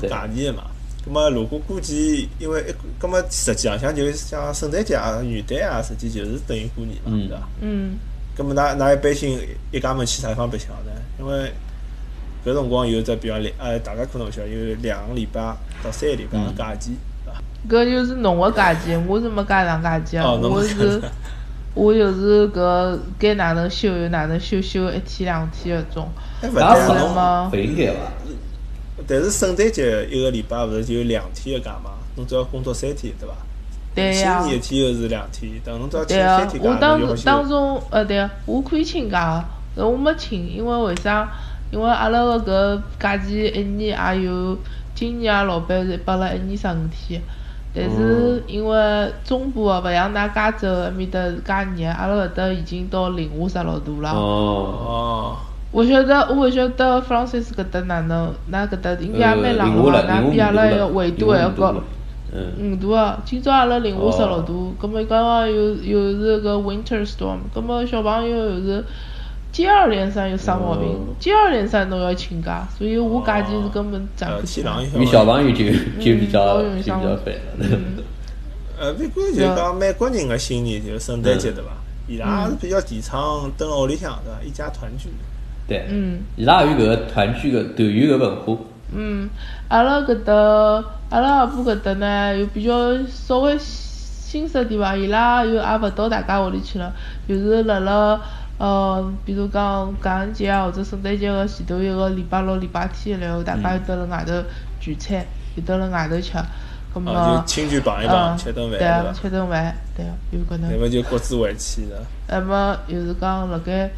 没假期的嘛。咁么如果估计，因为咁么实际上像就像圣诞节啊、元旦啊，实际就是等于过年嘛，对伐？嗯，咁么㑚㑚一般性一家门去啥地方白相呢？因为搿辰光有只比方两，呃，大家可能勿晓得有两个礼拜到三个礼拜个假期，对伐？搿就是侬个假期，我是没加上假期我是我就是搿该哪能休就哪能休，休一天两天搿种。哎，勿打死对啊，侬吗勿应该伐？但是圣诞节一个礼拜勿是就有两天个假嘛？侬只要工作三天，对伐？对呀新年一天又是两天，等侬只要请三，天假，我当。当中呃对啊，我可以请假个，我没请，因为为啥？因为阿拉个搿假期一年也有，今年阿拉老板是拨了一年十五天，但是因为中部个勿像㑚加州埃面搭介热，阿拉搿搭已经到零下十六度了。哦，哦，我晓得，我勿晓得 Francis 搿搭哪能，㑚搿搭应该也蛮冷个伐？零下了，㑚比阿拉零下个纬度还要高。嗯，五度啊，今朝阿拉零下十六哦度，葛末刚刚又又是个 winter storm，葛末小朋友又是接二连三又生毛病哦，接二连三侬要请假，所以我假期是根本攒呃，不起来小朋友就就比较嗯就比较烦了。嗯，呃，不过就讲美国人个新年就是圣诞节对伐？伊拉是比较提倡蹲辣屋里向对伐？一家团聚。对，嗯伊拉有搿个团聚个团圆个文化。嗯，阿拉搿搭，阿拉阿婆搿搭呢，又比较稍微新式点伐，伊拉又也勿到大家屋里去了，就是辣辣呃，比如讲感恩节啊，或者圣诞节个前头一个礼拜六、礼拜天然后大家又蹲辣外头聚餐，又蹲辣外头吃，葛末哦，就亲戚碰一碰，嗯，吃顿饭对啊，对伐？吃顿饭，对啊，有可能那。么就各自回去了。那么就是讲，辣盖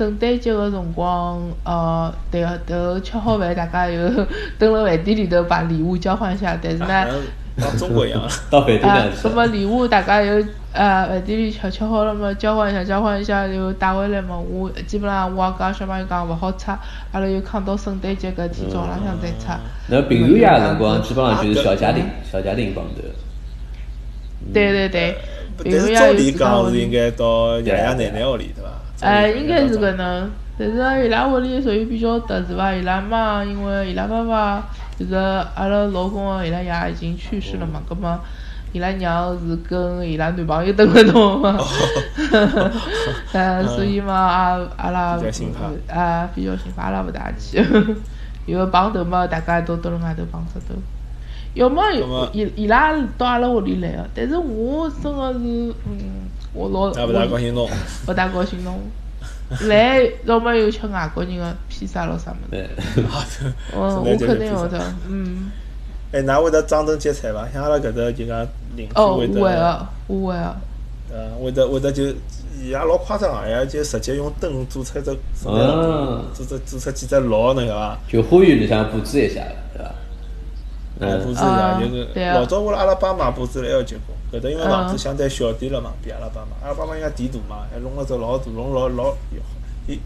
圣诞节个辰光，呃，对个，头吃好饭，大家又蹲辣饭店里头把礼物交换一下，但是呢，啊像中国一样，到饭店啊里，去那么礼物大家又呃饭店里吃吃好了嘛，交换一下，交换一下又带回来嘛。我基本上我也讲小朋友讲勿好拆，阿拉又扛到圣诞节搿天早浪向再拆。那平安夜的辰光，基本上就是小家庭，小家庭帮头。对对对，平安夜但是照理讲是应。该到爷爷奶奶屋里对伐？哎，应该是搿能，但是伊拉屋里属于比较特殊伐，伊拉妈因为伊拉爸爸就是阿拉老公个伊拉爷已经去世了嘛，葛末伊拉娘是跟伊拉男朋友蹲辣头嘛，呃，所以嘛，阿阿拉啊比较心怕，阿拉勿大去，因为碰头嘛，大家都蹲辣外头碰石头。要么伊伊拉到阿拉屋里来个，但是我真个是，嗯，我老也勿大高兴弄。勿大高兴弄。来，要么有吃外国人个披萨咯啥物事。对，嗯，圣我肯定会的。嗯，哎，㑚会得张灯结彩伐？像阿拉搿搭就讲邻居哦，会得，哦会个，我会个。呃，会得会得就伊也老夸张个，伊拉就直接用灯做出一只做做做出几只鹿，侬晓得伐？就花园里向布置一下，对伐？哎，布嗯，置一下啊就是老早我辣阿拉爸妈布置了还要结棍，搿搭因为房子相对小点了嘛，比阿拉爸妈，阿拉爸妈应该地大嘛，还弄了只老大，弄老老有有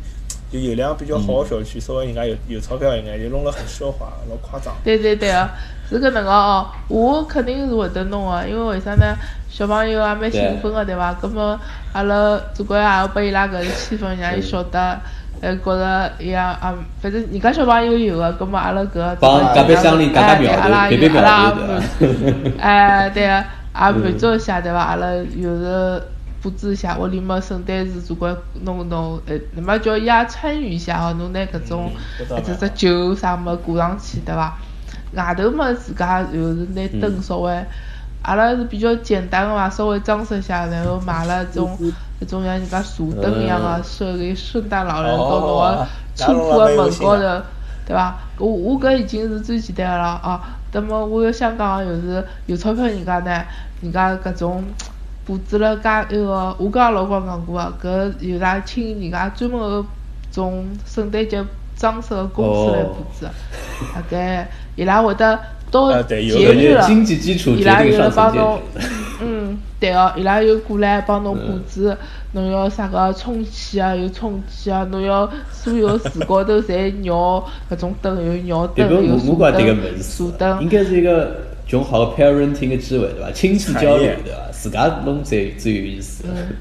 就有辆比较好的小区，稍微人家有有钞票一眼，就弄了很奢华，老夸张。对对对个，是搿能个哦。我肯定是会得弄个，因为为啥呢？小朋友也蛮兴奋个，对伐？葛末阿拉总归也要拨伊拉搿个气氛，让伊晓得，呃，觉着伊也啊，反正人家小朋友有个，葛末阿拉搿帮隔壁乡里夹夹哎对苗头阿拉别别苗有阿拉头也对满伐？哎，对个，也满足一下，对伐？阿拉有时布置一下，屋里嘛圣诞树总归弄弄，呃，那么叫伊也参与一下哦，侬拿搿种一只只酒啥么挂上去，对伐？外头嘛自家就是拿灯稍微，阿拉是比较简单个嘛，稍微装饰一下，然后买了种搿种像人家射灯一样个，设给圣诞老人到侬个车库个门高头，对伐？我我搿已经是最简单个了啊。那么我又想讲就是有钞票人家呢，人家搿种布置了介一个，我跟阿拉老公讲过啊，搿有拉请人家专门个种圣诞节装饰个公司来布置，大概伊拉会得到节日了。经济基础伊拉有决定上了帮侬 嗯，对哦，伊拉又过来帮侬布置，侬要啥个充气啊，有充气啊，侬要所有树高头侪绕搿种灯，有绕灯，有个，我我觉树灯树应，该是一个种好的 parenting 的机会，对伐？亲子交流，对伐？自家弄最最有意思。嗯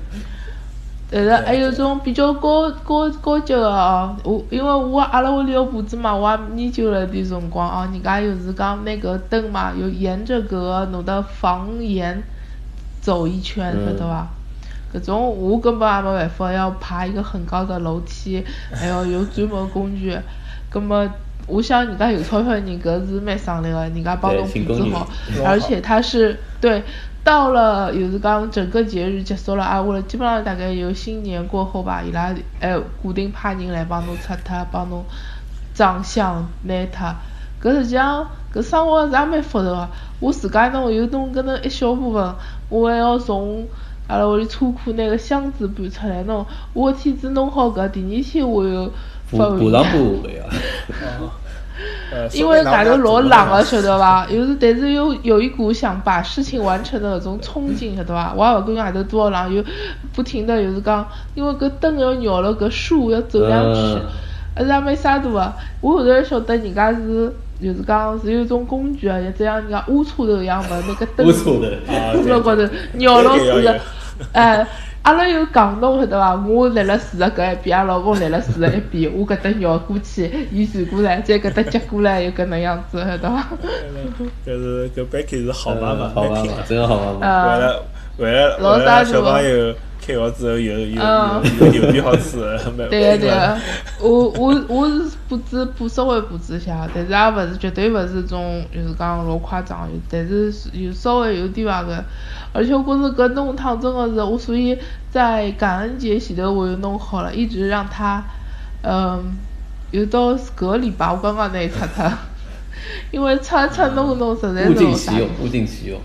但是还有种比较高高高级个哦，我因为我阿拉屋里有布置嘛，我也研究了点辰光哦，人家又是讲拿搿灯嘛，又沿着搿个侬的房檐走一圈，晓得伐？搿种我根本也没办法，要爬一个很高的楼梯，还要有专门工具。葛么，我想人家有钞票人搿是蛮省力个，人家帮侬布置好，而且他是对。到了，就是讲整个节日结束了啊，我基本上大概有新年过后吧，伊拉哎固定派人来帮侬拆脱，帮侬装箱拿脱。搿实际上搿生活是也蛮复杂个。我自家弄有弄搿能一小部分，我还要从阿拉屋里车库拿个箱子搬出来弄。我天子弄好搿，第二天我又发补上补呀。因为外头老冷个，晓得伐？有是，但是有有一股想把事情完成的那种冲劲，晓得伐？我也勿管外头多少冷，又不停的，就是讲，因为搿灯要绕了搿树要走上去，还是也蛮洒脱个。我后头晓得人家是，就是讲是有一种工具啊，就这样人家乌车头一样嘛那个灯，铺了 高头，绕了树的，哎。阿拉又讲侬晓得伐？我立辣树的搿一边，阿老公立辣树的一边，我搿搭绕过去，伊转过来，再搿搭接过来，又搿能样子，晓得伐？搿是搿 Becky 是好妈妈，好妈妈，真好妈妈。为了为了为了小朋友开学之后有有有有点好吃，对个对个，我我我是布置布稍微布置一下，但是也勿是绝对勿是种就是讲老夸张，但是有稍微有点伐个。而且我觉着搿弄堂真的是我，所以在感恩节前头我又弄好了，一直让它，嗯，有到搿个礼拜我刚刚拿伊擦脱，因为擦擦弄弄实在是。物尽其用，物尽其用。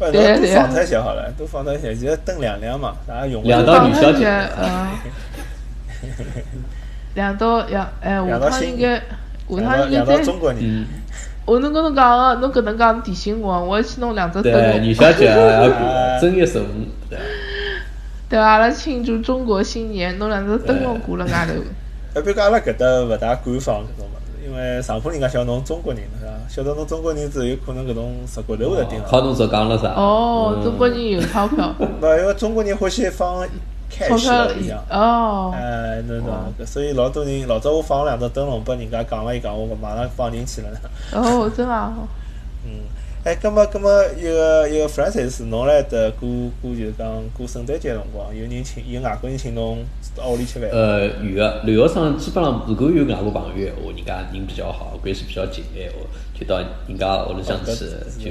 对对。放脱些好了，都放脱些，就灯亮亮嘛，大家用。两道女小姐。嗯。两道两哎，下趟应该，下趟应该。中国人。我能跟侬讲个，侬搿能讲提醒我，我要去弄两只灯。对，女小姐要正月十五。对阿拉庆祝中国新年，弄两只灯笼挂辣外头。哎，别讲阿拉搿搭勿大官方搿种物事，因为上铺人家晓得侬中国人是伐？晓得侬中国人之后，有可能搿种石骨头会得盯牢。靠侬只讲了啥？哦，中国人有钞票。勿，因为中国人欢喜放。钞票一样哦，哎，侬懂，所以老多人老早我放了两只灯笼，拨人家讲了一讲，我马上放进去了。哦，真啊！嗯，哎，葛么葛么，一个一个 Francis，侬来得过过就是讲过圣诞节辰光，有人请有外国人请侬呃，有个留学生基本上如果有外国朋友闲话，人家人比较好，关系比较近闲话，就到人家屋里向去，就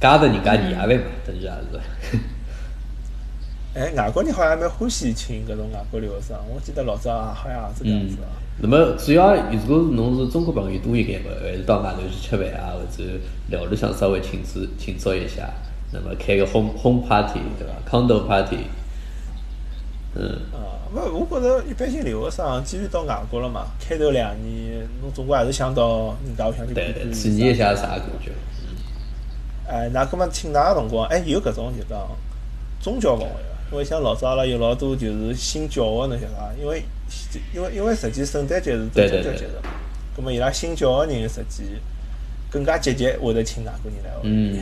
加着人家年夜饭嘛，等于也是。哎，外国人好像蛮欢喜请搿种外国留学生，我记得老早好像是搿样子啊。那么主要如果侬是中国朋友多一点嘛，还是到外头去吃饭啊，或者聊里向稍微庆祝庆祝一下，那么开个 home home party 对伐？condo party。嗯。啊，勿，我觉着一般性留学生既然到外国了嘛，开头两年侬总归还是想到人家屋里向去对对，体验一下啥感觉。嗯。哎，那搿么请㑚个辰光，哎，有搿种就讲宗教氛围。因为像老早阿拉有老多就是信教个，侬晓得伐？因为因为因为实际圣诞节是宗教节日嘛，葛末伊拉信教个人实际更加积极会得请外国人来。嗯，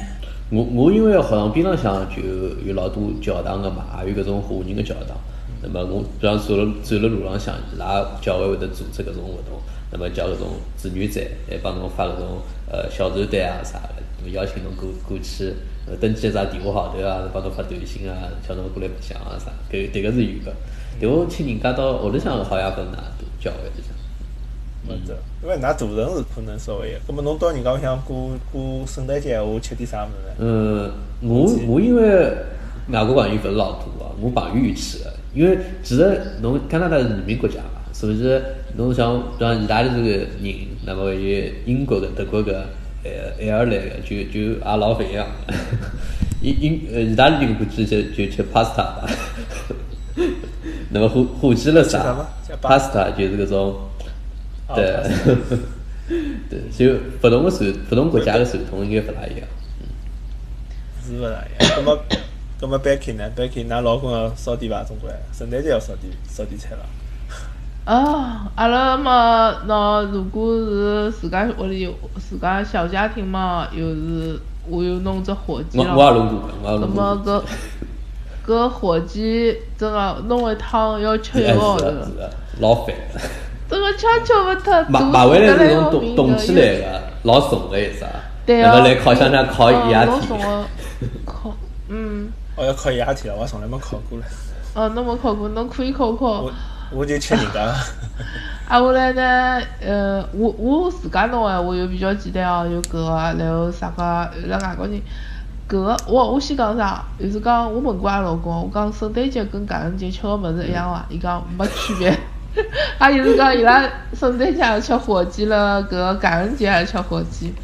我我因为学堂边浪向就有老多教堂个嘛，也有搿种华人个教堂。那么我比方走了走了路浪向，伊拉教会会得组织搿种活动，那么叫搿种志愿者来帮侬发搿种呃小传单啊啥个，那么邀请侬过过去。登记一只电话号头啊，帮侬发短信啊，叫侬过来白相啊啥，搿迭个是有个。但我请人家到屋里向好像分哪都教会里向。没得，因为㑚大城市可能稍微。葛末侬到人家屋里向过过圣诞节，我吃点啥物事？嗯，我我因为外国朋友勿是老多啊，我朋友去个。因为其实侬加拿大是移民国家嘛，所以侬像像意大利这个人，那么有英国的、德国的。呃，爱尔兰的就就也老勿一样，英英呃意大利人估计就就吃 pasta 吧，那么火火鸡了啥？pasta 就是搿种，对，对，就不同的传不同国家的传统应该勿大一样，是勿大一样。那么，那么 Becky 呢？Becky，㑚老公要烧点伐？总归圣诞节要烧点烧点菜了。啊，阿拉嘛，喏如果是自家屋里自家小家庭嘛，又是我又弄只火鸡了。我我也弄过，我也弄过。搿么搿搿火鸡真个弄一趟要吃一哎个号头，老烦。真 个吃吃勿脱，买买回来是种冻冻起来个，老重个一只，对哦，那么来烤箱上烤一夜天 烤，嗯，哦，要考一夜天了，我从来没考过嘞。哦，侬没考过，侬可以考考我。我就吃人家。啊，后来呢，呃，我我自家弄闲话又比较简单哦，有搿个，然后啥个，辣外国人，搿个我我先讲啥，就是讲我问过阿拉老公，我讲圣诞节跟感恩节吃个物事一样伐？伊讲没区别，啊，就是讲伊拉圣诞节也吃火鸡了，搿个感恩节也吃火鸡，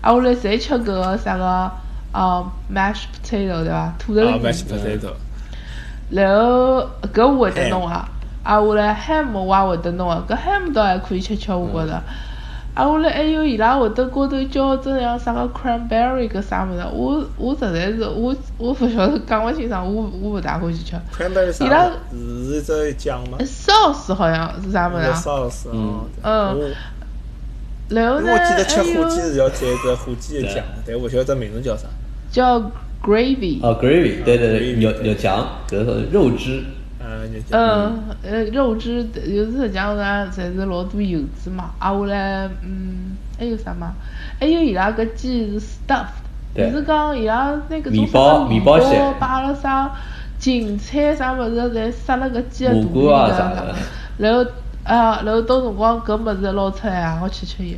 啊，后来侪吃搿个啥个，啊，mashed potato 对伐？土豆啊泥。，mashed potato。然后搿我会得弄啊，啊后来 ham 我也会得弄啊，搿 ham 倒还可以吃吃，我觉着。啊后来还有伊拉会得高头浇这样啥个 cranberry 搿啥物事，我我实在是我我勿晓得讲勿清爽，我我勿大欢喜吃。cranberry 啥伊拉？是一只酱吗？sauce 好像是啥物事啊？sauce。哦嗯我然后呢我记得吃火鸡是要蘸一只火鸡的酱，但我勿晓得名字叫啥。叫 gravy。哦，gravy，对对对牛对牛酱，搿个肉汁，啊，你讲。嗯，呃，肉汁就是实际上呢，侪是老多油脂嘛。啊，后来，嗯，还有啥嘛？还有伊拉搿鸡是 stuffed，就是讲伊拉那个面包面包包馅摆了啥芹菜啥物事，侪塞辣搿鸡个肚皮里啥的然后啊，然后到辰光搿物事捞出来啊，我吃吃伊。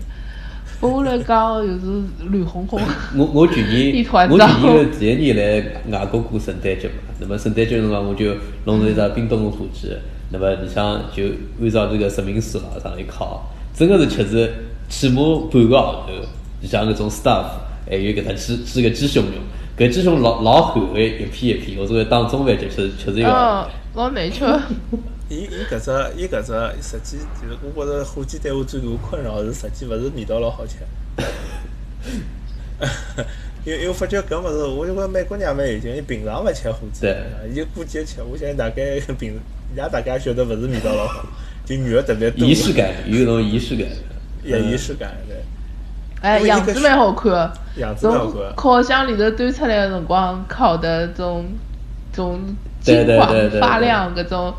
拨我来讲就是绿红红。我我去年我去年 个第一年来外国过圣诞节嘛，那么圣诞节辰光我就弄了一只冰冻的火鸡，那么里向就按照这个说明书往上一烤，真个是吃是起码半个号头，里向搿种 stuff，还有搿只鸡鸡个鸡胸肉，搿鸡胸老老厚的一片一片，我作为当中饭吃吃吃是一个老难吃。伊伊搿只伊搿只实际就是我觉着火鸡对我最大的困扰是实际勿是味道老好吃。因为因为发觉搿物事，我就觉美国人蛮有劲，伊平常勿吃火鸡对，伊就过节吃。我相信大概平伊拉大家晓得勿是味道老好，就肉特别多，仪式感，有一种仪式感。有仪式感对。哎，样子蛮好看的。样子蛮好从看烤箱里头端出来个辰光，烤的种种金黄对对对发亮，搿种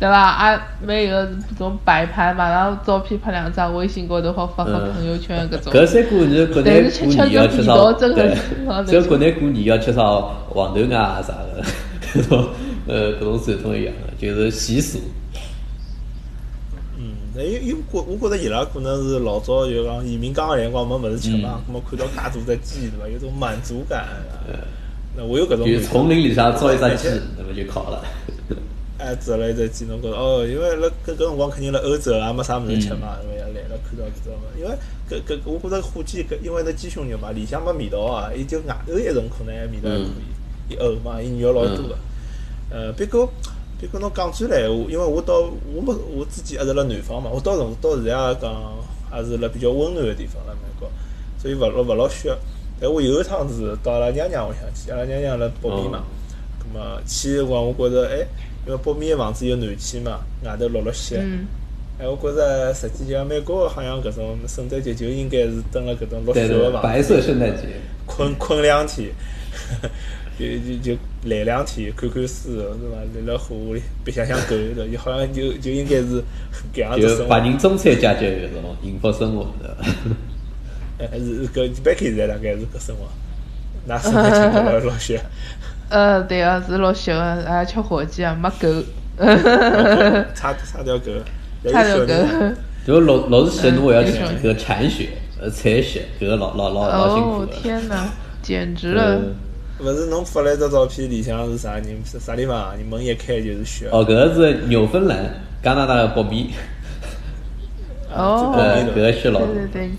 对伐？啊，每个种摆拍嘛，然后照片拍两张，微信高头好发发嗯朋友圈搿种。搿三过年国内但是吃过年要？真的对是老难，只有国内过年要吃啥黄豆芽啊啥的，搿种呃搿种传统一样的，就是习俗。嗯，那因因为我我觉着伊拉可能是老早就讲移民刚个辰光没物事吃嘛，咁么看到介大只鸡对伐，有种满足感啊。那我有搿种就是感觉丛林里向抓一只鸡且，那么就烤了。哎，抓了一只鸡，侬觉着哦，因为辣搿搿辰光肯定辣欧洲也没啥物事吃嘛，因为？也来了看到搿种因为搿搿我觉着火鸡搿因为那鸡胸肉嘛，里向没味道啊，伊就外头一层可能还味道还可以，伊厚嘛，伊肉老多个。呃，别过别过侬讲起来闲话，因为我到我没我之前还是辣南方嘛，我到辰到现在也讲还是辣比较温暖个地方辣美国，所以勿老勿老雪。但我有一趟是到阿拉娘娘屋里向去，阿拉娘娘辣北边嘛，葛么去个辰光我觉着哎，因为北面个房子有暖气嘛，外头落落雪。嗯，哎，我觉着实际像美国好像搿种圣诞节就应该是蹲辣搿种落雪对对，个房白，色圣诞节。困困两天，就就就懒两天，看看书是伐？赖辣屋里白相相狗的，就好像就就应该是搿样子就生活白。人中产阶级搿种幸福生活的。哎，是搿 Becky 现在大概是搿生活，㑚圣诞节落落雪，呃，对啊，是老小个，还吃火鸡啊，没狗。差差条狗，差条狗。就老老是写侬还要去嗯搿个铲雪、呃采雪，搿个老老老老辛苦哦的。天哪，简直了！嗯勿是侬发了一张照片，里向是啥人是啥地方啊？你门一开就是雪。哦，搿个是纽芬兰，加拿大的北面。哦，搿个雪老对对对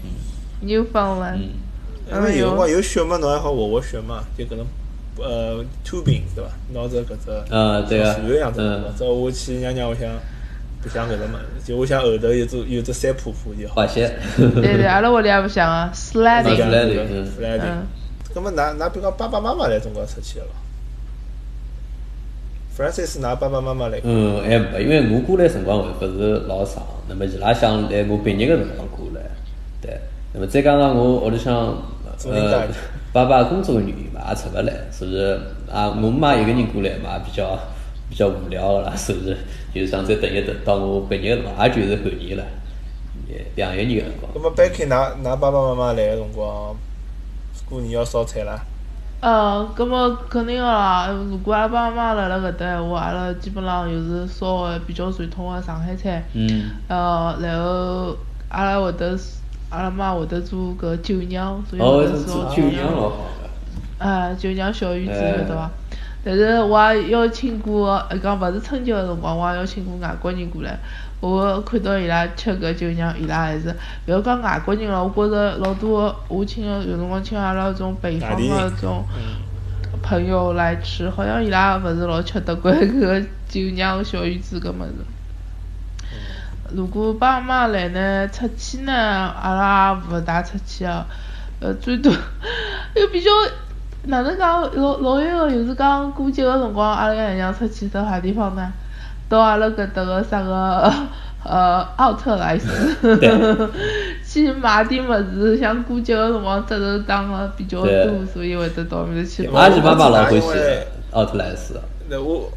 ，Newfoundland，嗯，因为有辰光有雪嘛，侬还好滑滑雪嘛，就搿种呃 tubing 对伐？拿着搿只呃对啊像船一样子，嗯走下去娘娘屋里向白相搿只物事，就我想后头有只有只山坡坡就好。滑雪。对对，阿拉屋里也不像啊嗯 sledding 嗯。咁么，㑚㑚比如讲爸爸妈妈来中国出去了咯？Francis，㑚爸爸妈妈来？嗯，还没，因为我过来辰光还勿是老长，那么伊拉想来我毕业个辰光过来，对，那么再加上我屋里向呃，爸爸工作的原因嘛，也出勿来，是不是？啊，我妈一个人过来嘛，比较比较无聊个啦，是不是？就想再等一等，到我毕业了嘛，也就是后年了，两一年个辰光。那么白开，㑚㑚爸爸妈妈来个辰光，过年要烧菜啦？呃，葛么肯定个啦。如果阿拉爸妈辣辣搿搭闲话，阿拉基本上就是烧个比较传统个上海菜。嗯。呃，然后阿拉会得，阿拉妈会得做搿酒酿，所以会得烧酒酿老好哎，酒酿小鱼子晓得伐？但是我也邀请过，讲勿是春节个辰光，我也邀请过外国人过来。我看到伊拉吃搿酒酿，伊拉还是勿要讲外国人了，我觉着老多我请个有辰光请阿拉种北方个种朋友来吃，好像伊拉勿是老吃得惯 搿酒酿小鱼子搿物事。如果爸妈来呢，出去呢，阿拉也勿大出去啊。呃，最多 又比较。哪能讲老老一个，就是讲过节个辰光，阿拉爷娘出去到啥地方呢？到阿拉搿搭个啥个 呃奥特莱斯，去买点物事，像过节个辰光折头打个比较多，所以会得到面去。我也是妈妈老欢喜奥特莱斯。那我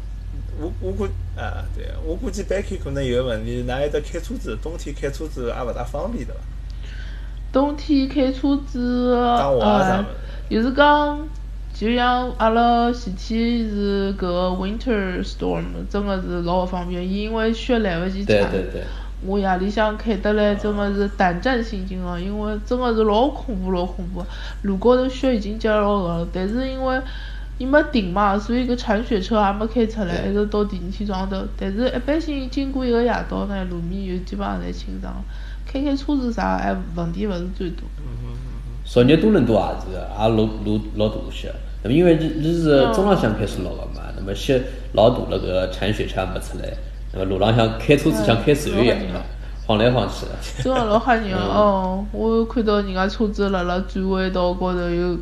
我我估啊，对，我估计 Becky 可能有个问题，㑚还得开车子，冬天开车子也勿大方便，对伐？冬天开车子，呃。就是讲，就像阿拉前天是搿个 winter storm，真个是老勿方便，因为雪来勿及铲。我夜里向开得来真个是胆战心惊个，因为真个是老恐怖老恐怖。路高头雪已经积老厚了，但是因为伊没停嘛，所以搿铲雪车也没开出来，一直到第二天早上头。但是一般性经过一个夜到呢，路面就基本上侪清爽，开开车子啥还问题勿是最多。昨日多伦多也是，也落落老大雪。那么因为伊伊是中浪向开始落个嘛，那么雪老大了，个铲雪车没出来，那么路浪向开车子像开船一样的，晃来晃去的。真个老吓人哦！我看到人家车子辣辣转弯道高头又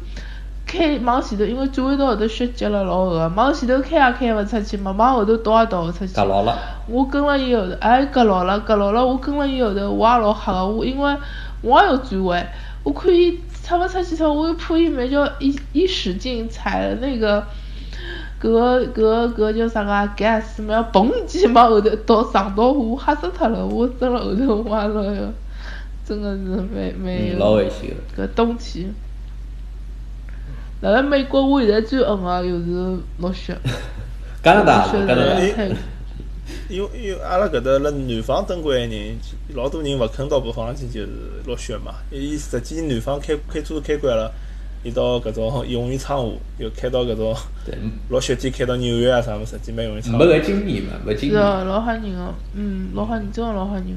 开往前头，因为转弯道后头雪积了老厚个，往前头开也开勿出去嘛，往后头倒也倒勿出去。夹牢了。我跟了伊后头，哎，夹牢了，夹牢了，我跟了伊后头，我也老吓个，我因为我也要转弯，我看伊。出勿出去头，我又怕伊没叫一一使劲踩了那个，搿个搿个搿个叫啥个 gas，没要嘣几往后头倒撞到我，吓死脱了，我蹲辣后头哇了哟，真的是蛮蛮老危险个。搿冬天，辣辣美国，我现在最恨个就是落雪。加拿大，加拿大。因为因为阿拉搿搭辣南方登关个人，老多人勿肯到北方去，就是落雪嘛。伊实际南方开开车开惯了，伊到搿种容易闯祸，又开到搿种落雪天开到纽约啊啥物事，实际蛮容易闯。没搿经验嘛，没经验。是啊，老吓人个，嗯，老吓人，真个老吓人个。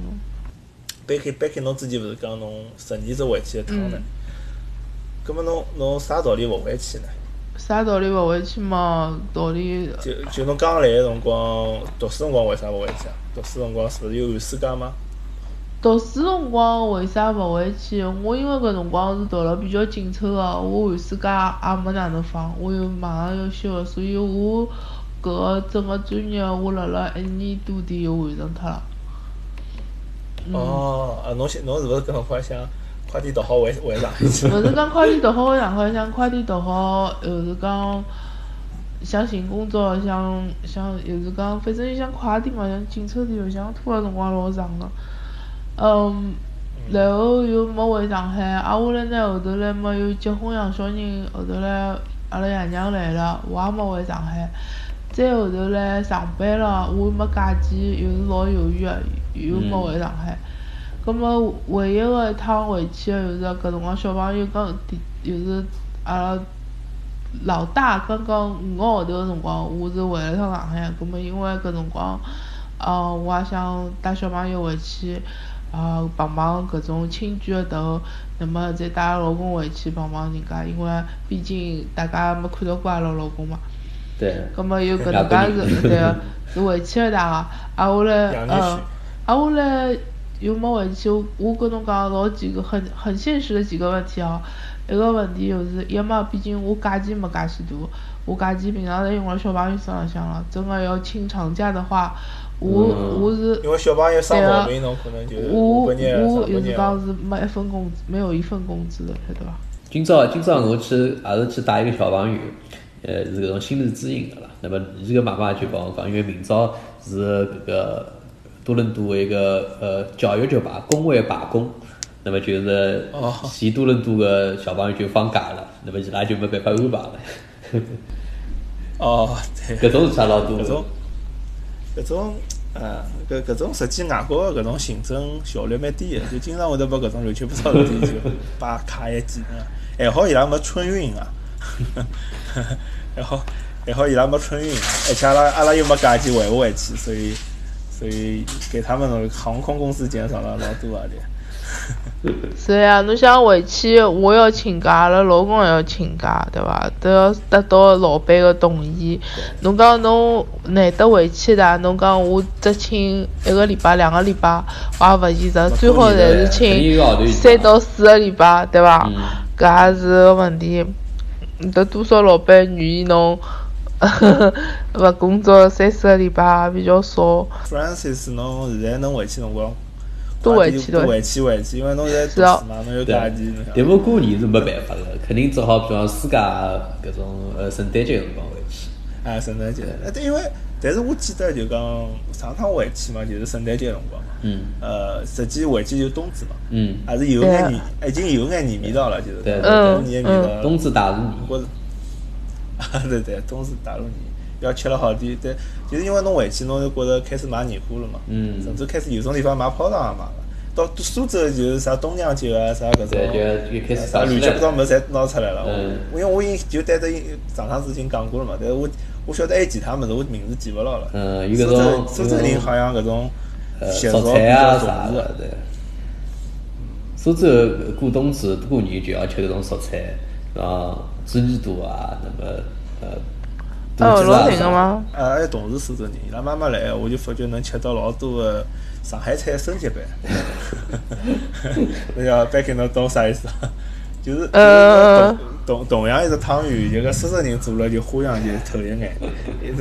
白开白开，侬之前勿是讲侬十年只回去一趟呢？葛末侬侬啥道理勿回去呢？啥道理勿回去嘛？道理就就侬刚来个辰光，读书辰光为啥勿回去啊？读书辰光是勿是有寒暑假吗？读书辰光为啥勿回去？我因为搿辰光是读了比较紧凑个，我寒暑假也没哪能放，我又马上要休个，所以我搿个整个专业我辣辣一年多点就完成脱了。哦，啊，侬想侬是勿是搿辰光想？快点读好回回上海去。勿 是讲快点读好回上海，想快点读好，又是讲想寻工作，想想又是讲，反正想快点嘛，想紧凑点，又想拖个辰光老长个。嗯，然后又没回上海，挨下来呢，后头来没又结婚养小人，后头来阿拉爷娘来了，我也没回上海。再后头来上班了，我没假期，又是老犹豫个，又没回上海。葛末唯一个一趟回去个就是搿辰光小朋友刚第，就是阿拉老大刚刚五个号头个辰光，我是回了趟上海。葛末因为搿辰光，呃，我也想带小朋友回去，呃，碰碰搿种亲眷个头，那么再带老公回去碰碰人家，因为毕竟大家没看到过阿拉老公嘛。对。葛末有搿能介是，对个，是回去一趟个，挨下来，呃，挨下来。又没回去，我跟侬讲老几个很很现实的几个问题哦。一个问题就是，一嘛，毕竟我假期没介许多，我假期平常侪用辣小朋友身浪向了。真个要请长假的话，我我是因为小朋友生毛病，侬可能就我我就是讲是没一份工资，没有一份工资的，晓得伐？今朝今朝我去也是去带一个小朋友，呃，是搿种心理咨询的啦。那么伊个妈妈就帮我讲，因为明朝是搿个多伦多的一个呃教育局罢工会罢工，那么就是哦。西多伦多个小朋友就放假了，那么伊拉就没办法安排了。哦，对，搿种是差老多搿种搿种呃搿搿种实际外国个搿种行政效率蛮低个，就经常会得把搿种乱七八糟事体就把卡一记啊，还好伊拉没春运啊，还好还好伊拉没春运，而且阿拉阿拉又没假期回勿回去，所以所以给他们的航空公司减少了老多压力。是呀，侬想回去，我要请假，阿拉老公也要请假，对伐？都要得到老板个同意。侬讲侬难得回去的，侬讲我只请一个礼拜、两个礼拜，我也勿现实。最好侪是请三到四个礼拜，对伐？搿也是个问题。得多少老板愿意侬 勿工作三四个礼拜比较少。Francis，侬现在能回去辰光？多回去，多回去回去，因为侬现在读书嘛，侬有假期。但不过年是没办法个，肯定只好比方暑假搿种呃圣诞节辰光回去。啊，圣诞节，呃，对，因为但是我记得就讲上趟回去嘛，就是圣诞节辰光嘛。嗯。呃，实际回去就冬至嘛。嗯。还是有眼年，已经有眼年味道了，就是对过年味道。冬至大是。啊，对 对，冬至大年，要吃了好点，对，就是因为侬回去，侬就觉着开始买年货了嘛。嗯。甚至开始有种地方买炮仗也买了。到苏州就是啥东娘酒啊，啥搿种，啥乱七八糟物事侪拿出来了。嗯。因为我已经就对着上趟子已经讲过了嘛，但是我我晓得还有其他物事，我名字记勿牢了。嗯，有搿种苏州人好像搿种习俗比啊啥的，对。苏州过冬至过年就要吃搿种蔬菜，啊，猪耳朵啊，那么呃。哦，老灵个吗？啊，还有同事苏州人，伊拉妈妈来，我就发觉能吃到老多个上海菜升级版。那叫别给侬懂啥意思？就是同同同样一只汤圆，一个苏州人做了就花样就透一眼。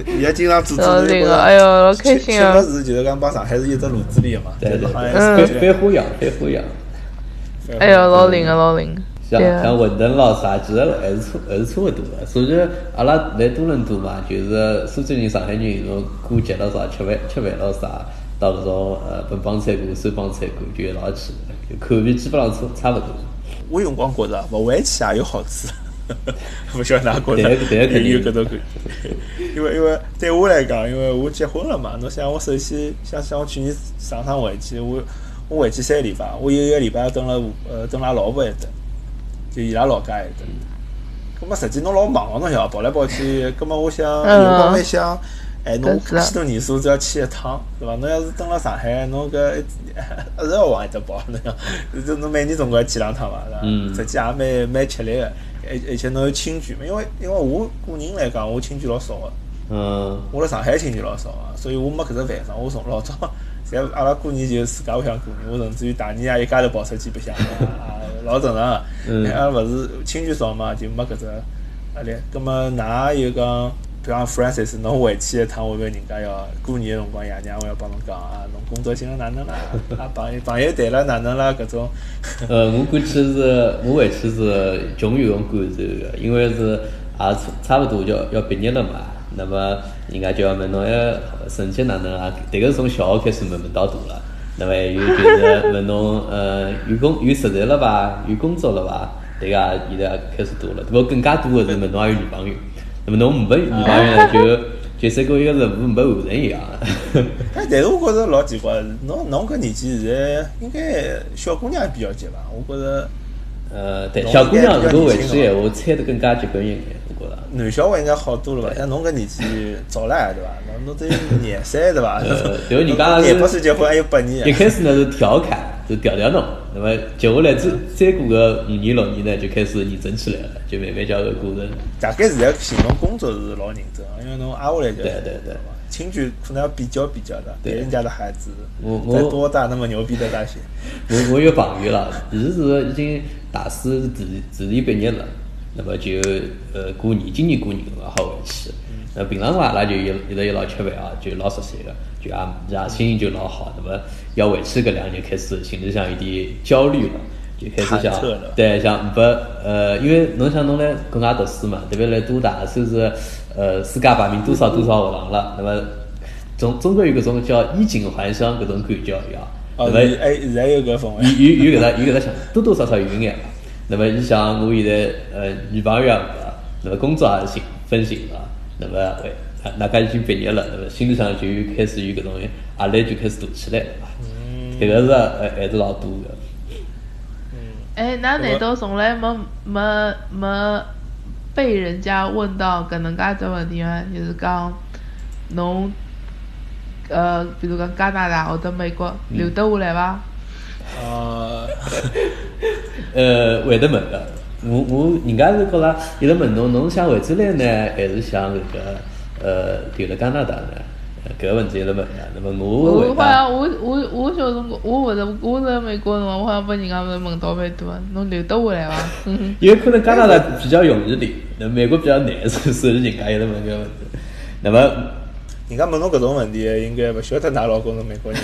伊拉经常做做那个，哎哟，老开心啊！吃物事就是讲帮上海是一只炉子里个嘛，对对对，翻花样，翻花样。哎哟，老灵个，老灵。像像馄饨咯啥，其实还是差还是差勿多个。所以阿拉来多伦多嘛，就是苏州人、上海人，侬过节咯啥，吃饭吃饭咯啥，到搿种呃本帮菜馆、苏帮菜馆就一道去，就口味基本上差差勿多。我有辰光觉着勿回去也有好处，勿晓得哪觉着有搿种感觉。因为因为对我来讲，因为我结婚了嘛，侬想我首先想想我去年上趟回去，我我回去三个礼拜，我有一个礼拜蹲了呃蹲拉老婆一搭。就伊拉老家一搭，咁么实际侬老忙个，侬晓得跑来跑去，咁么我想有辰光蛮想，哎，侬介许多年数只要去一趟，对伐？侬要是蹲辣上海，侬搿一直要往一搭跑，侬想，就侬每年总归要去两趟伐？嗯。实际也蛮蛮吃力个，而而且侬有亲戚嘛，因为因为我个人来讲，我亲眷老少个。嗯。我辣上海亲戚老少个，所以我没搿只烦恼。我从老早，侪阿拉过年就自家屋里向过年，我甚至于大年夜一家头跑出去白相啊。老正常个，嗯，阿拉勿是亲眷少嘛，就没搿只压力。葛末㑚又讲，比方 Francis，侬回去一趟，会勿会人家要过年个辰光，爷娘会要帮侬讲啊，侬工作寻了哪能啦？啊，朋友朋友谈了哪能啦？搿种。呃，我过去是，我回去是穷有种感受个，因为是也差差勿多就要毕业了嘛。那么人家就要问侬，哎，成绩哪能啊？迭个是从小学开始问问到大了。那么还有就是问侬，呃，有工有实习了伐？有工作了伐？对个现在开始多了，不过更加多的是问侬还有女朋友。那么侬没女朋友呢，就就是跟一个任务没完成一样。哎，但是我觉着老奇怪，侬侬搿年纪现在应该小姑娘比较急伐？我觉着。呃，对，小姑娘如果回去闲话，猜得更加结棍一眼，我觉着。男小孩应该好多了吧？像侬搿年纪早了，对伐？侬侬都有廿三对伐？对，人家廿八岁结婚还有八年。一开始呢是调侃，就调调侬，那么接下来再再过个五年六年呢，就开始认真起来了，就慢慢叫个过程。大概现在寻侬工作是老认真，因为侬挨下来就对对对，亲戚可能要比较比较的，别人家的孩子我我多大那么牛逼的大学。我我有朋友了，伊是已经大四自自然毕业了，那么就呃过年，今年过年了好回去。那，平常话阿拉就一一直一老吃饭啊，就老熟悉个，就也也心情就老好。那么要回去搿两年开始，心里向有点焦虑了。就开始想，对，想不呃，因为侬想侬来国外读书嘛，特别来多大，算是呃世界排名多少多少学堂了，那么总总归有搿种叫衣锦还乡搿种感觉一样。那么哎，现在有搿风有有有搿只有搿只想，多多少少有眼。那么你想，我现在呃女朋友啊，那么工作也是寻分心了，那么哎，大家已经毕业了，那么心里上就开始有搿种压力就开始大起来了嘛。嗯。搿个是还还是老多的。嗯。哎，那难道从来没没没被人家问到搿能介只问题吗？就是讲侬呃，比如讲加拿大或者美国留得下来伐？呃，呃，会得问个。我我人家是觉着，伊拉问侬，侬想回转来呢，还是想搿个呃留辣加拿大呢？搿个问题一直问的。那么我我好像我我我小辰光，我勿是我是美国辰光，我好像被人家问问到蛮多，侬留得下来伐？因为可能加拿大比较容易留，那美国比较难，所以人家一直问搿个问题。那么，人家问侬搿种问题，应该勿晓得㑚老公是美国人。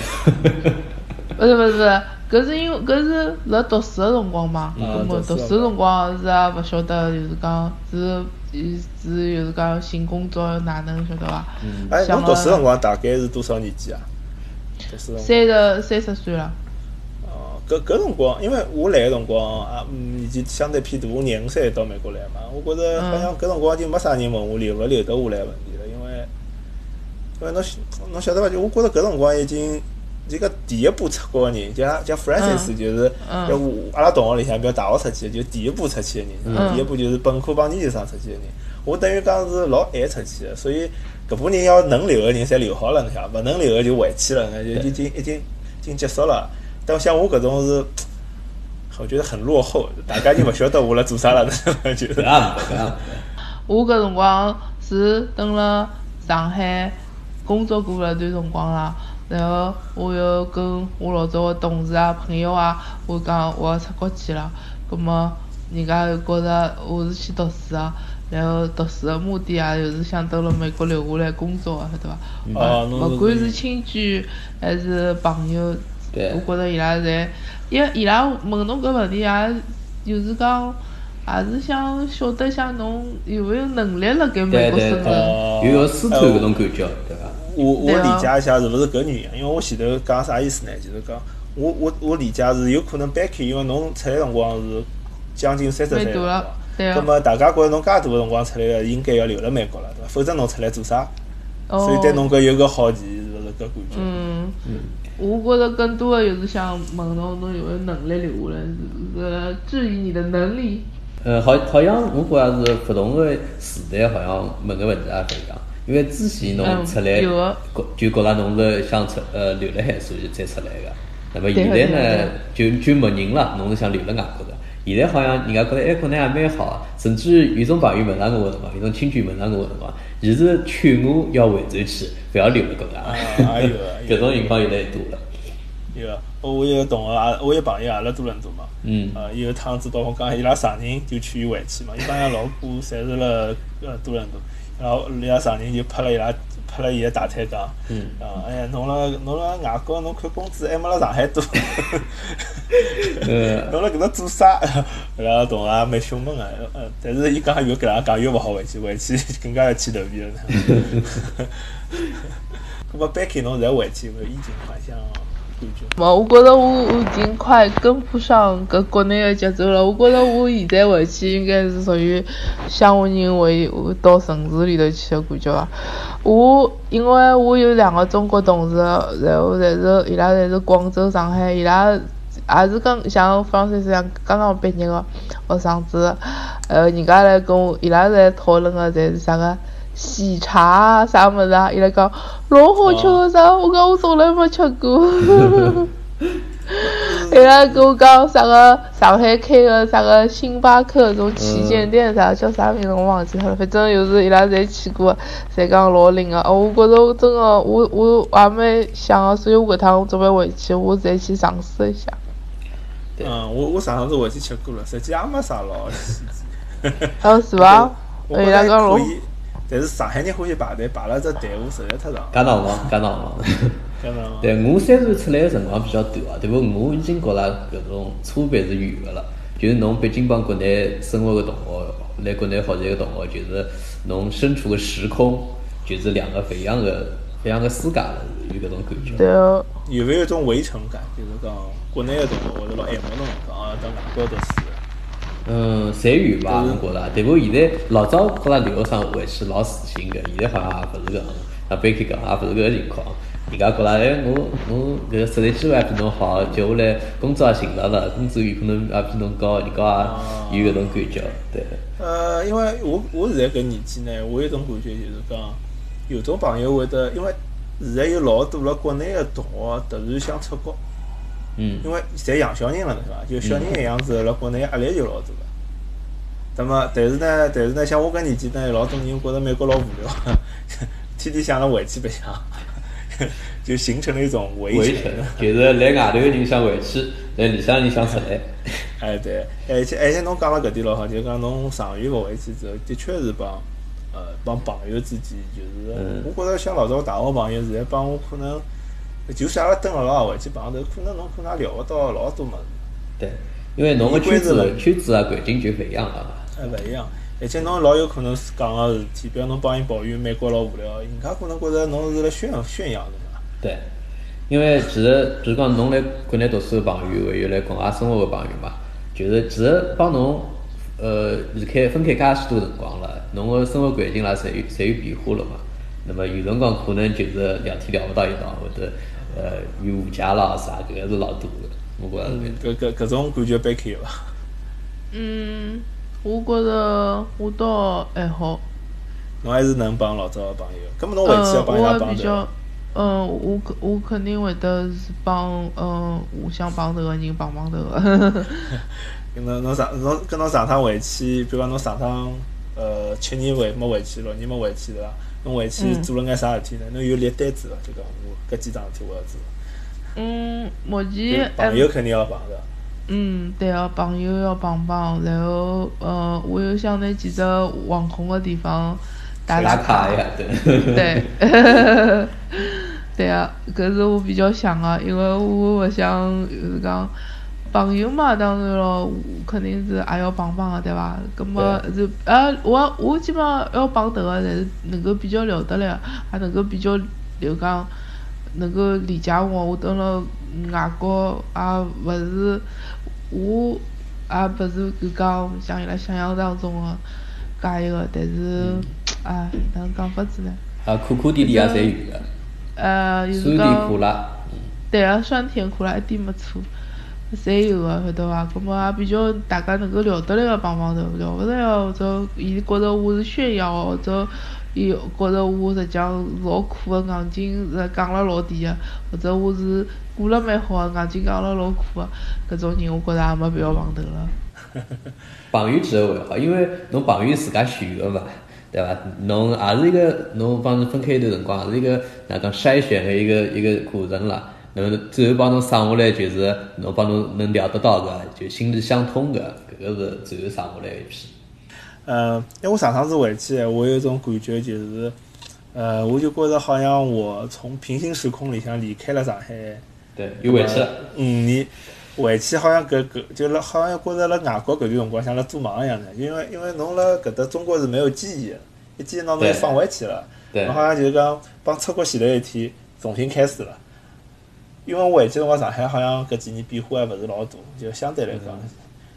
勿是勿是。搿是因为搿是辣读书个辰光嘛，搿么读书辰光是也勿晓得，就是讲是是就是讲寻工作哪能晓得伐？哎，侬读书辰光大概是多少年纪啊？读书三十三十岁了。哦，搿搿辰光，因为我来个辰光啊，年纪相对偏大，我廿五岁到美国来嘛，我觉着好像搿辰光就没啥人问我留勿留得下来问题了，因为因为侬侬晓得伐？就我觉着搿辰光已经。这个第一步出国的人叫叫 Francis，就是叫阿拉同学里向，比如大学出去的，就第一步出去的人。第一步就是本科帮研究生出去的人。我等于讲是老晚出去的，所以搿部人要能留的人，侪留好了，你晓得勿能留的就回去了，那就已经已经已经结束了。但像我搿种是，我觉得很落后，大家就勿晓得我辣做啥了，就是。啊，我搿辰光是等了上海工作过了段辰光了。然后我又跟我老早个同事啊、朋友啊，我讲我要出国去了，葛么人家又觉着我是去读书个，然后读书个目的啊，就是想到了美国留下来工作个，晓得伐？哦，勿管是亲戚还是朋友，我觉着伊拉侪，因为伊拉问侬搿问题也，就是讲，也是想晓得一下侬有没有能力辣盖美国生存，有要试探搿种感觉，对伐？我我理解一下是勿是搿原因？因为我前头讲啥意思呢？就是讲，我我我理解是有可能 Becky，因为侬出来辰光是将近三十岁了，对伐？么大家觉着侬介大个辰光出来个，应该要留辣美国了，对伐？否则侬出来做啥？所以对侬搿有个好奇，是勿是搿感觉？嗯嗯，我觉着更多的就是想问侬，侬有没有能力留下来？是质疑你的能力？呃，好，好像我觉着是不同的时代，好像问个问题也勿一样。因为之前侬出来，觉就觉着侬是想出呃留辣海，所以才出来个。那么现在呢，就就没人了，侬是想留辣外国个。现在好像人家觉得哎，可能也蛮好，甚至有种朋友问上我个辰光，有种亲戚问上我个辰光，伊是劝我要回转去，勿要留辣国外。啊，有搿种情况越来越多了。有，我有个同学啊，我有朋友也辣多伦多嘛。嗯。呃，有趟子帮我讲，伊拉上人就劝伊回去嘛，一般上老婆侪是辣呃多伦多。然后伊拉上人就拍了伊拉，拍了伊个大腿讲，啊，哎呀，侬辣侬辣外国，侬看工资还没辣上海多，侬辣搿搭做啥？伊拉同学蛮凶猛个，呃，但是伊讲越搿样讲越勿好回去，回去 更加要起头皮了。搿么 Becky 侬再回去有没有衣锦还乡？冇，我觉得我已经快跟不上搿国内的节奏了。我觉得我现在回去应该是属于乡下人回到城市里头去的感觉伐。我因为我有两个中国同事，然后侪是伊拉侪是广州、上海，伊拉也是刚像方先生刚刚毕业的学生子，呃，人家来跟我，伊拉在讨论的侪是啥个？喜茶啊，啥物事啊？伊拉讲老好吃个啥？我讲我从来没吃过。伊拉跟我讲啥个上海开个啥个星巴克种旗舰店啥叫啥名字我忘记了，反正又是伊拉侪去过，侪讲老灵个。哦，我觉着真个，我我也蛮想个，所以我搿趟我准备回去，我再去尝试一下。嗯，我我上趟子回去吃过了，实际也没啥老稀奇。哦，是伐？伊拉讲老。但是上海人欢喜排队，排了只队伍实在太长。干闹忙，干闹忙。对我虽然出来的辰光比较短啊，对不？我已经觉着搿种差别是远个了。就是侬毕竟帮国内生活个同学，来国内学习个同学，就是侬身处个时空，就是两个不一样的、不一样的世界了，有搿种感觉。对哦。有没有一种围城感？就是讲国内个同学或者老爱慕侬讲啊，到外国读书。嗯，侪有吧？我觉着，但不过现在老早觉着留学生回去老自信个，现在好像也勿是搿样，像贝克讲也勿是搿个情况。人家觉着，哎，我我搿个实习机会也比侬好，接下来工作也寻着了，工资有可能也比侬高，人家也有搿种感觉，对。呃，因为我我现在搿年纪呢，我有种感觉就是讲，有种朋友会得，因为现在有老多辣国内个同学突然想出国。嗯，因为侪养小人了，对伐？就小人一样子，辣国内压力就老大个。那么，但是呢，但是呢，像我搿年纪呢，老多人觉着美国老无聊，天天想着回去白相，就形成了一种围城。就是来外头个人想回去，来里向人想出来。哎，对，而且而且侬讲了搿点老好，就讲侬长远勿回去之后，的确是帮呃帮朋友之间，就是我觉着像老早大学朋友，现在帮我可能。就算阿拉蹲辣老回去碰头，可能侬可能聊勿到老多物事。对，因为侬个圈子圈子啊环境就勿一样了嘛。哎，勿一样，而且侬老有可能是讲个事体，比如侬帮伊抱怨美国老无聊，人家可能觉着侬是辣炫炫耀是嘛？对，因为其实就是讲侬来国内读书个朋友，还有来国外生活个朋友嘛，就是其实帮侬呃离开分开介许多辰光了，侬个生活环境啦，侪有侪有变化了嘛。那么有辰光可能就是两天聊勿到一道，或者。呃，有误解啦啥，搿个是老多个，我觉着。搿搿搿种感觉蛮开伐？嗯，我觉着我倒还好。侬还是能帮老早个朋友，搿么侬回去要帮伊拉帮头。嗯，我肯我肯定会得是帮嗯互相帮头个人帮帮头个。跟侬侬上侬跟侬上趟回去，比如讲侬上趟呃七年回没回去，六年没回去对伐？侬回去做了眼啥事体呢？侬有列单子伐？就讲我搿几桩事体我要做。嗯，目前朋友肯定要帮的。嗯，对个，朋友要帮帮，然后呃，我又想拿几只网红的地方打打卡。对。对。对啊，搿是我比较想个，因为我勿想就是讲。朋友嘛，当然咯，肯定是也要帮帮个，对伐？葛末是呃，我我基本上要帮迭个，侪是能够比较聊得来，也能够比较就讲能够理解我。我蹲辣外国也勿是，我也勿是就讲像伊拉想象当中个介一个，但是哎，哪能讲法子呢？啊，苦苦甜甜也侪有个。呃，酸甜苦辣。对啊，酸甜苦辣一点没错。侪有个，晓得伐？搿么也比较大家能够聊得来个帮帮头，聊勿来个或者伊觉着我是炫耀，或者伊觉着我实际上老苦个，硬劲是讲了老低个，或者我是过了蛮好个，硬劲讲了老苦个，搿种人我觉着也没必要碰头了。朋友其实还好，因为侬朋友自家选个嘛，对伐？侬也是一个侬帮人分开一段辰光，也是一个哪讲筛选个一个一个过程啦。那么最后帮侬省下来，就是侬帮侬能聊得到个，就心里相通个，搿个是最后省下来一批。嗯，因为我上趟子回去，我有一种感觉，就是，呃，我就觉着好像我从平行时空里向离开了上海。对，又回去了。五年回去，好像搿搿就辣好像觉着辣外国搿段辰光像辣做梦一样的，因为因为侬辣搿搭中国是没有记忆，一记忆拿侬又放回去了，侬好像就是讲帮出国前头一天重新开始了。因为我回去辰光，上海好像搿几年变化还勿是老大，就相对来讲，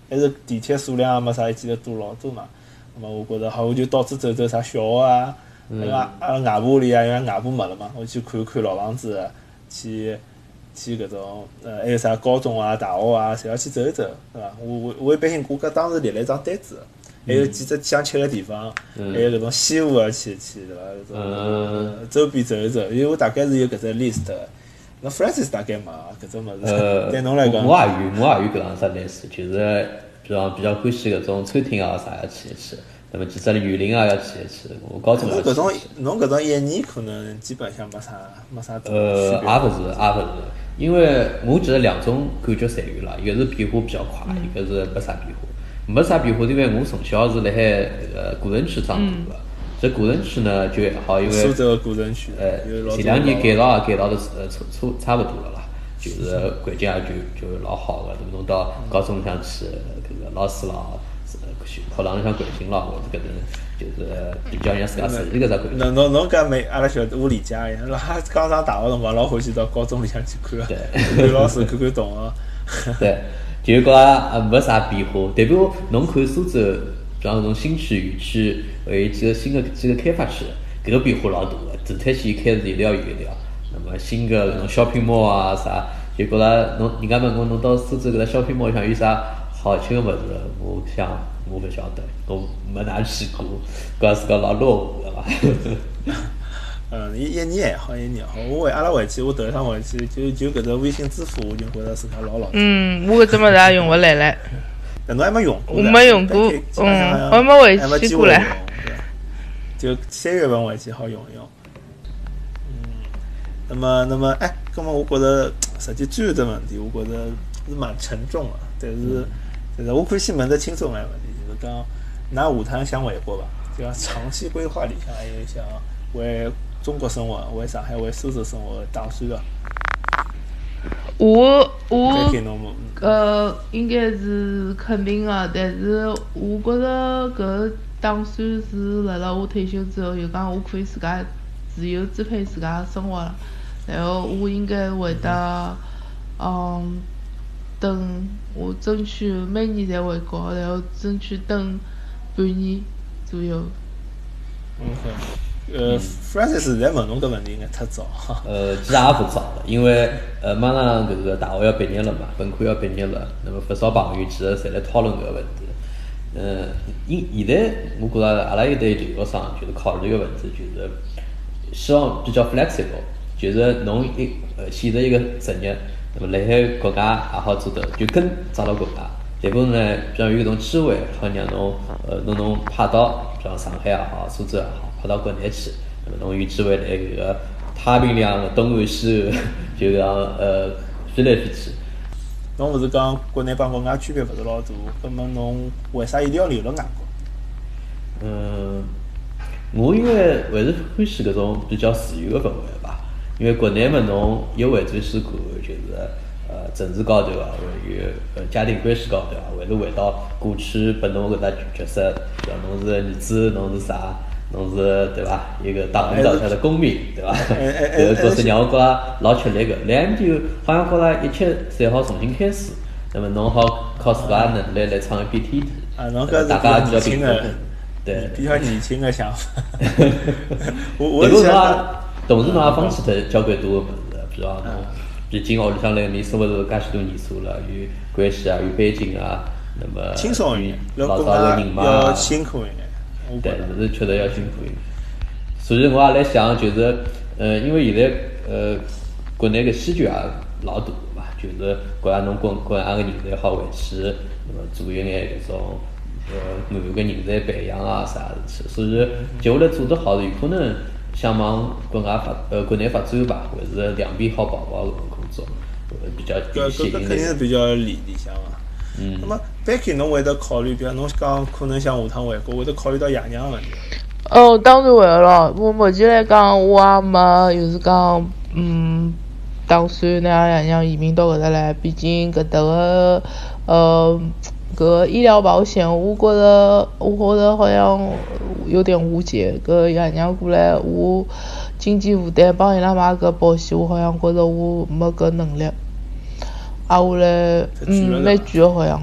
还是地铁数量也没啥以前多老多嘛。那么我觉着好，我就到处走走，啥小学啊，对伐？阿拉外婆里啊，因为外婆没了嘛，我去看看老房子，去去搿种呃，还有啥高中啊、大学啊，侪要去走一走，对伐？我我我一般性，我搿当时列了一张单子，还有几只想去个地方，还有搿种西湖啊，去去，对伐？搿种周边走一走，因为我大概是有搿只 list。那 Francis 大概嘛，搿种物事，对侬来讲，我也有，我也有搿样子类似，就是比方比较欢喜搿种餐厅啊啥要去一去，那么其实园林啊要去一去。我高中搿种，侬搿种一年可能基本上没啥没啥呃，也勿是，也勿是，因为我觉得两种感觉侪有啦，一个是变化比较快，一个是没啥变化。没啥变化，因为我从小是辣海呃古城区长大个，这古城区呢就还好，因为苏州古城区，呃，前两年改造也改造的呃差差差不多了啦，就是环境也就就老好个，侬到高中里向去，搿个老师咯，学堂里向环境咯，或者搿能就是比较让自家熟悉搿只环境。侬侬侬搿没阿拉晓得我理解呀，老刚上大学辰光老欢喜到高中里向去看，看老师看看同学。对，就讲呃没啥变化，代表侬看苏州。像搿种新区、园区，还有几个新的几个开发区，搿个变化老大个。地铁线开始一条又一条，那么新个搿种小品毛啊啥，就觉着侬人家问我侬到苏州搿个小品毛像有啥好吃个物事？我想我勿晓得，我没哪去过，觉自家老落伍个伐？嗯，一一年还好，一年好。我回阿拉回去，我头一趟回去就就搿只微信支付，我就觉着自家老老。嗯，我搿只物事也用勿来唻。侬还没用过？我没用过，嗯，我没回去过来。就三月份回去好用一用。嗯，那么，那么，哎，那么我觉着实际最后的问题，我觉着是蛮沉重的。但是，但是我可以先问个轻松个问题，就是讲，㑚下趟想回国伐？就讲长期规划里向还有想为中国生活，为上海，为苏州生活打算个？我我呃，应该是肯定的，但是我觉着搿打算是辣辣我退休之后，就讲我可以自家自由支配自家生活了。然后我应该会得，嗯，等我争取每年侪回国，然后争取等半年左右。OK。呃，Francis 现在问侬搿问题应该太早。呃，其实也勿早了，因为呃马上搿个大学要毕业了嘛，本科要毕业了，那么勿少朋友其实侪来讨论搿个问题。嗯，现现在我觉着阿拉一代留学生就是考虑个问题，就是希望比较 flexible，就是侬一呃选择一个职业，那么辣海国外也好做的，就更找到国外。结果呢，比方有一种机会，好让侬呃侬侬派到，比方上海也好，苏州也好。跑到国内去，那么侬有机会来搿个太平洋的东岸西岸，就让呃飞来飞去。侬勿是讲国内帮国外区别勿是老大，那么侬为啥一定要留辣外国？嗯，我因为还是欢喜搿种比较自由的氛围吧。因为国内嘛，侬一回转西看，就是呃政治高头啊，还有呃家庭关系高头啊，还是回到过去拨侬搿只角色，像侬是儿子，侬是啥？侬是对伐？一个党领导下的公民，对伐？搿个角色让我觉着老吃力个。来埃面就好像觉着一切侪好重新开始。那么侬好靠自家能力来创一片天地。啊，侬搿是比较年轻的，对，比较年轻的想法。我我是想，同时侬也放弃脱交关多个物事，比如讲侬，毕竟屋里向来面生活是介许多年数了，有关系啊，有背景啊，那么轻松一点，老早个人嘛，要辛苦一点。对，是确实要辛苦一点。所以我也来想，就是，呃，因为现在，呃，国内个需求也老大嘛，就是国外侬国国外个人才好回去，那么做一眼搿种，呃，慢个人才培养啊啥事体。所以接下来做得好，有可能想往国外发，呃，国内发展吧，或者是两边好跑跑搿种工作，比较吸引搿肯定是比较理理想嘛。嗯。那么，Becky，侬会得考虑，比如侬讲可能想下趟回国，会得考虑到爷娘问题？哦，当然会了。我目前来讲，我也没就是讲，嗯，打算让爷娘移民到搿搭来。毕竟搿搭个，呃，搿个医疗保险，我觉着，我觉着好像有点无解。搿爷娘过来，我经济负担帮伊拉买搿保险，我好像觉着我没搿能力。啊，下来，嗯，蛮贵个好像。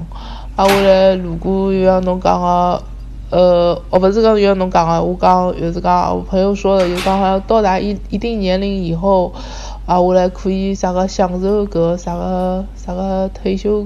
啊，下来，如果就像侬讲个。呃，哦，不是讲就像侬讲个，我讲就是讲我朋友说的，就讲好像到达一一定年龄以后，啊，我来可以啥个享受搿啥个啥个退休，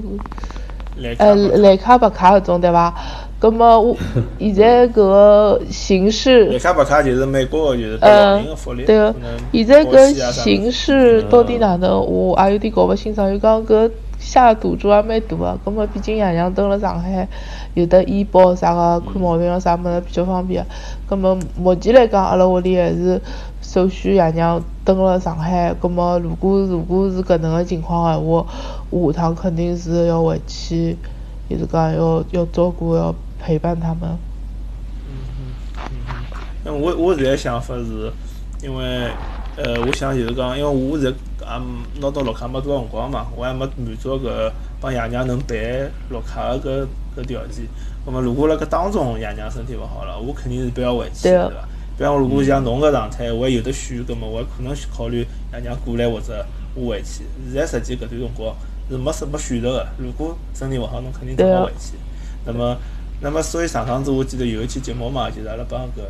呃，蓝卡白卡搿种对伐？葛么我现在搿个形式，蓝卡白卡就是美国的，就是对的福利。对个，现在搿形式到底哪能？我也有点搞勿清爽，就讲搿下赌注也蛮大个，葛么毕竟爷娘蹲辣上海。有的医保啥个看毛病了啥么子比较方便，葛么目前来讲，阿拉屋里还是首选爷娘蹲辣上海。葛么如果如果是搿能个情况闲话，我下趟肯定是要回去，就是讲要要照顾要陪伴他们。嗯嗯嗯那我我现在想法是，因为呃，我想就是讲，因为我现在也拿到绿卡没多少辰光嘛，我还没满足搿帮爷娘能办绿卡个搿搿条件。那么如果辣搿当中爷娘身体勿好了，我肯定是不要回去，对伐？比方如果像侬搿状态，我还有得选，葛末我还可能考虑爷娘过来或者我回去。现在实际搿段辰光是没什么选择个，如果身体勿好，侬肯定只好回去。那么，那么所以上趟子我记得有一期节目嘛，就是阿拉帮搿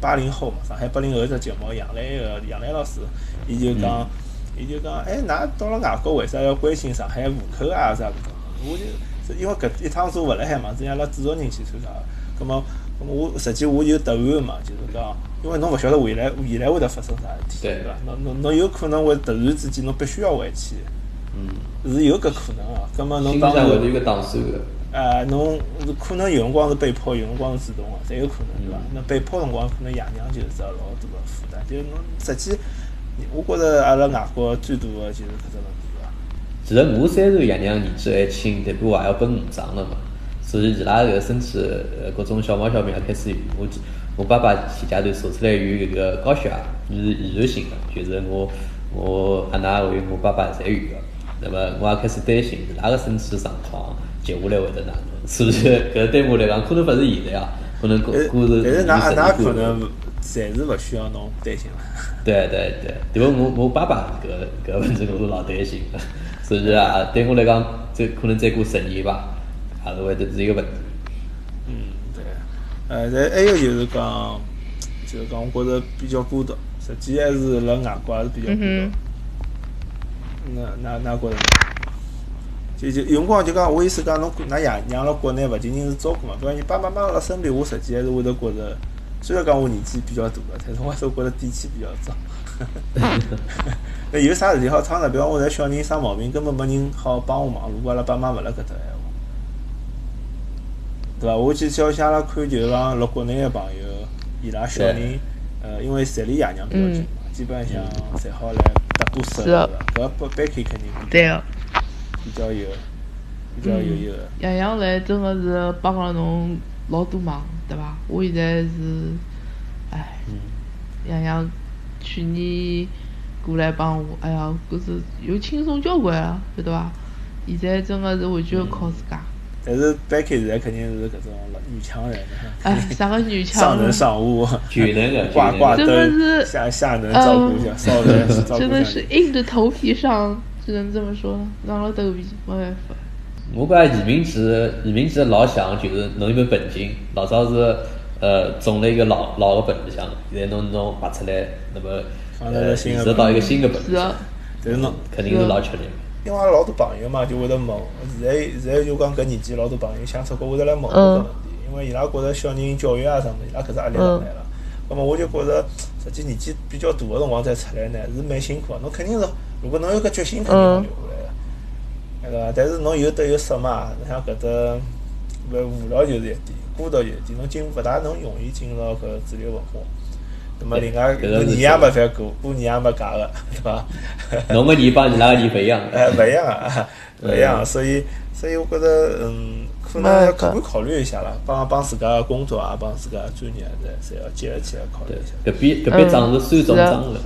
八零后嘛，上海八零后只节目，杨澜个杨澜老师，伊就讲，伊就讲，哎，㑚到了外国为啥要关心上海户口啊啥搿种？我就因为搿一趟车勿辣海嘛，是阿拉制作人去参加个，葛末。我实际我有答案嘛，就是讲，因为侬勿晓得未来未来会得发生啥事体，对伐？侬侬侬有可能会突然之间侬必须要回去，嗯，是有搿可能啊。葛末侬当会有个打算个。呃，侬可能有辰光是被迫，有辰光是主动个，侪有可能，对伐？那被迫辰光可能爷娘就是只老大个负担，就侬实际，我觉着阿拉外国最大个就是搿只问题伐。其实我虽然爷娘年纪还轻，但过我也要奔五丈了嘛。所以伊拉搿个身体各种小毛小病也开始有。我我爸爸前阶段查出来有搿个高血压，是遗传性的，就是我我阿奶还有我爸爸侪有个。那么我也开始担心伊拉个身体状况接下来会得哪能？是不是？搿对我来讲可能勿是现在啊，可能过过是但是㑚阿奶可能暂时勿需要侬担心了。对对对，因为我我爸爸搿搿问题我是老担心的，所以啊，对我来讲，再可能再过十年吧。还是会得是一个问题。嗯，对。呃，再还有就是讲，就是讲，我觉着比较孤独，实际还是辣外国还是比较孤独。那那那觉着？就就有辰光就讲，我意思讲，侬㑚爷娘辣国内勿仅仅是照顾嘛，比方你爸爸妈妈辣身边，我实际还是会得觉着，虽然讲我年纪比较大了，但是我还是觉着底气比较足。那有啥事体好撑着？比方我在小人生毛病，根本没人好帮我忙。如果阿拉爸妈勿辣搿搭闲话。对伐？我记得像阿拉看，就是讲辣国内个朋友，伊拉小人，呃，因为侪离爷娘比较近嘛，基本上侪好来搭过手，对伐？搿不班开肯定对个，比较有，比较有一个。爷娘来真个是帮了侬老多忙，对伐？我现在是，唉，爷娘去年过来帮我，哎呀，搿是又轻松交关了，晓得伐？现在真个是完全靠自家。但是 Becky 现在肯定是搿种女强人，哎，啥个女强人？上能上物，全能的，挂挂灯，下下能照顾一下，上能照顾真的是硬着头皮上，只能这么说，硬了头皮，没办法。我觉移民局，移民局老想就是弄一本本金，老早是呃种了一个老老个本子箱，现在侬侬拔出来，那么呃移植到一个新的本子箱，但是侬肯定是老吃力。因为老多朋友嘛，就会得问。现在现在就讲搿年纪，老多朋友想出国会得来问搿个问题。因为伊拉觉着小人教育啊什么，伊拉搿只压力上来了。葛末我就觉着，实际年纪比较大个辰光再出来呢，是蛮辛苦个。侬肯定是，如果侬有搿决心，肯定要留对伐？但是侬有得有失嘛？像搿只勿无聊就是一点，孤独就是一点，侬进勿大能容易进入搿主流文化。那么另外，过年也没法过，过年也没假个，对伐？侬个年帮伊拉个年勿一样，哎，勿一样啊，勿一样，所以，所以我觉着，嗯，可能要客观考虑一下了，帮帮自家个工作啊，帮自家个专业啊，侪侪要结合起来考虑一下。搿边搿边账是算总账个，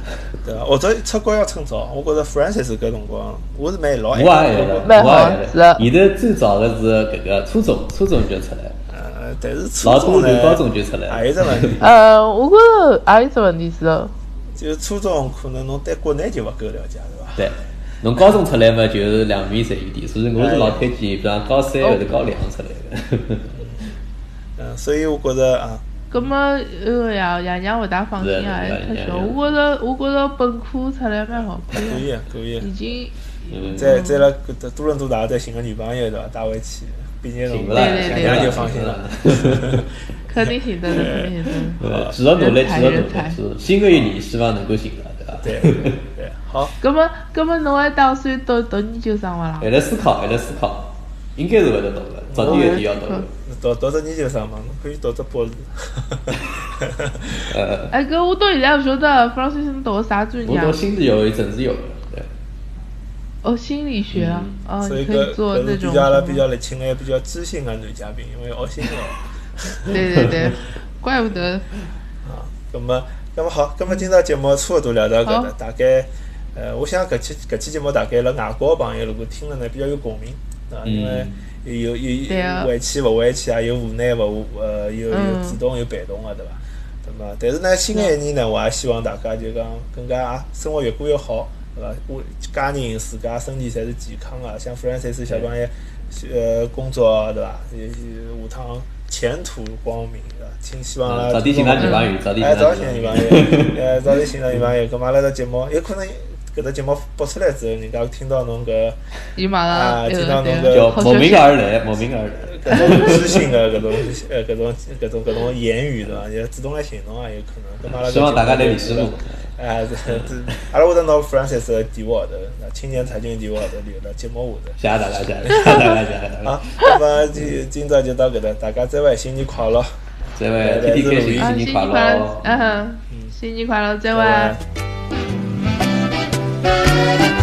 对伐？或者出国要趁早，我觉着 Francis 搿辰光，我是蛮老爱的，蛮好的。是。现在最早的是搿个初中，初中就出来。但是初中呢，还有只问题。呃，我觉着还有只问题是哦，就初中可能侬对国内就勿够了解，对伐？对，侬高中出来嘛，就是两面侪有点，所以我是老推荐，比方高三或者高两出来的。嗯，所以我觉着啊，葛么呃呀，爷娘勿大放心啊，还太小。我觉着，我觉着本科出来蛮好，可以，可以。已经，再再来多伦多大学再寻个女朋友对伐？带回去。毕竟侬爷娘就放心了，肯定行的，肯定行的。继续努力，继续努力，新的一年希望能够行了，对伐？对对，好。那么，那么侬还打算读读研究生伐啦？还在思考，还在思考，应该是会得读的，早点有点要读。读读只研究生嘛，侬可以读只博士。呃。哎哥，我到现在勿晓得弗老先生读个啥专业啊？我读心理有，政治有。哦，心理学啊，哦，可以做那种。比较了比较来请个比较知性的男嘉宾，因为学心理。对对对，怪不得。啊，咁么，咁么好，咁么今朝节目差勿多聊到搿搭，大概，呃，我想搿期搿期节目大概辣外国个朋友如果听了呢，比较有共鸣，啊，因为有有回去勿回去啊，有无奈勿呃，有有主动有被动个，对伐？对伐？但是呢，新个一年呢，我也希望大家就讲更加生活越过越好，对伐？我家人自家身体侪是健康个，像 Francis 小朋友，呃，工作对伐？下趟前途光明，对伐？请希望早点寻到女朋友，早点寻到女朋友，呃，早点寻到女朋友。咁阿拉个节目有可能。搿只节目播出来之后，人家听到侬搿，啊，听到侬搿叫莫名而来，莫名而来，搿 种知心的搿种呃搿种搿种搿种言语对伐？也主动来寻侬也有可能。希望大家来联系我。哎，这这，阿拉会得拿 Francis 的电话号头，那青年财经电话号头留到节目下头。谢谢大家，谢谢大家，谢谢大家。好，那么今今朝就到搿搭，大家再会，新年快乐！再会，天天开心，新年快乐！嗯，新年快乐，再会。Música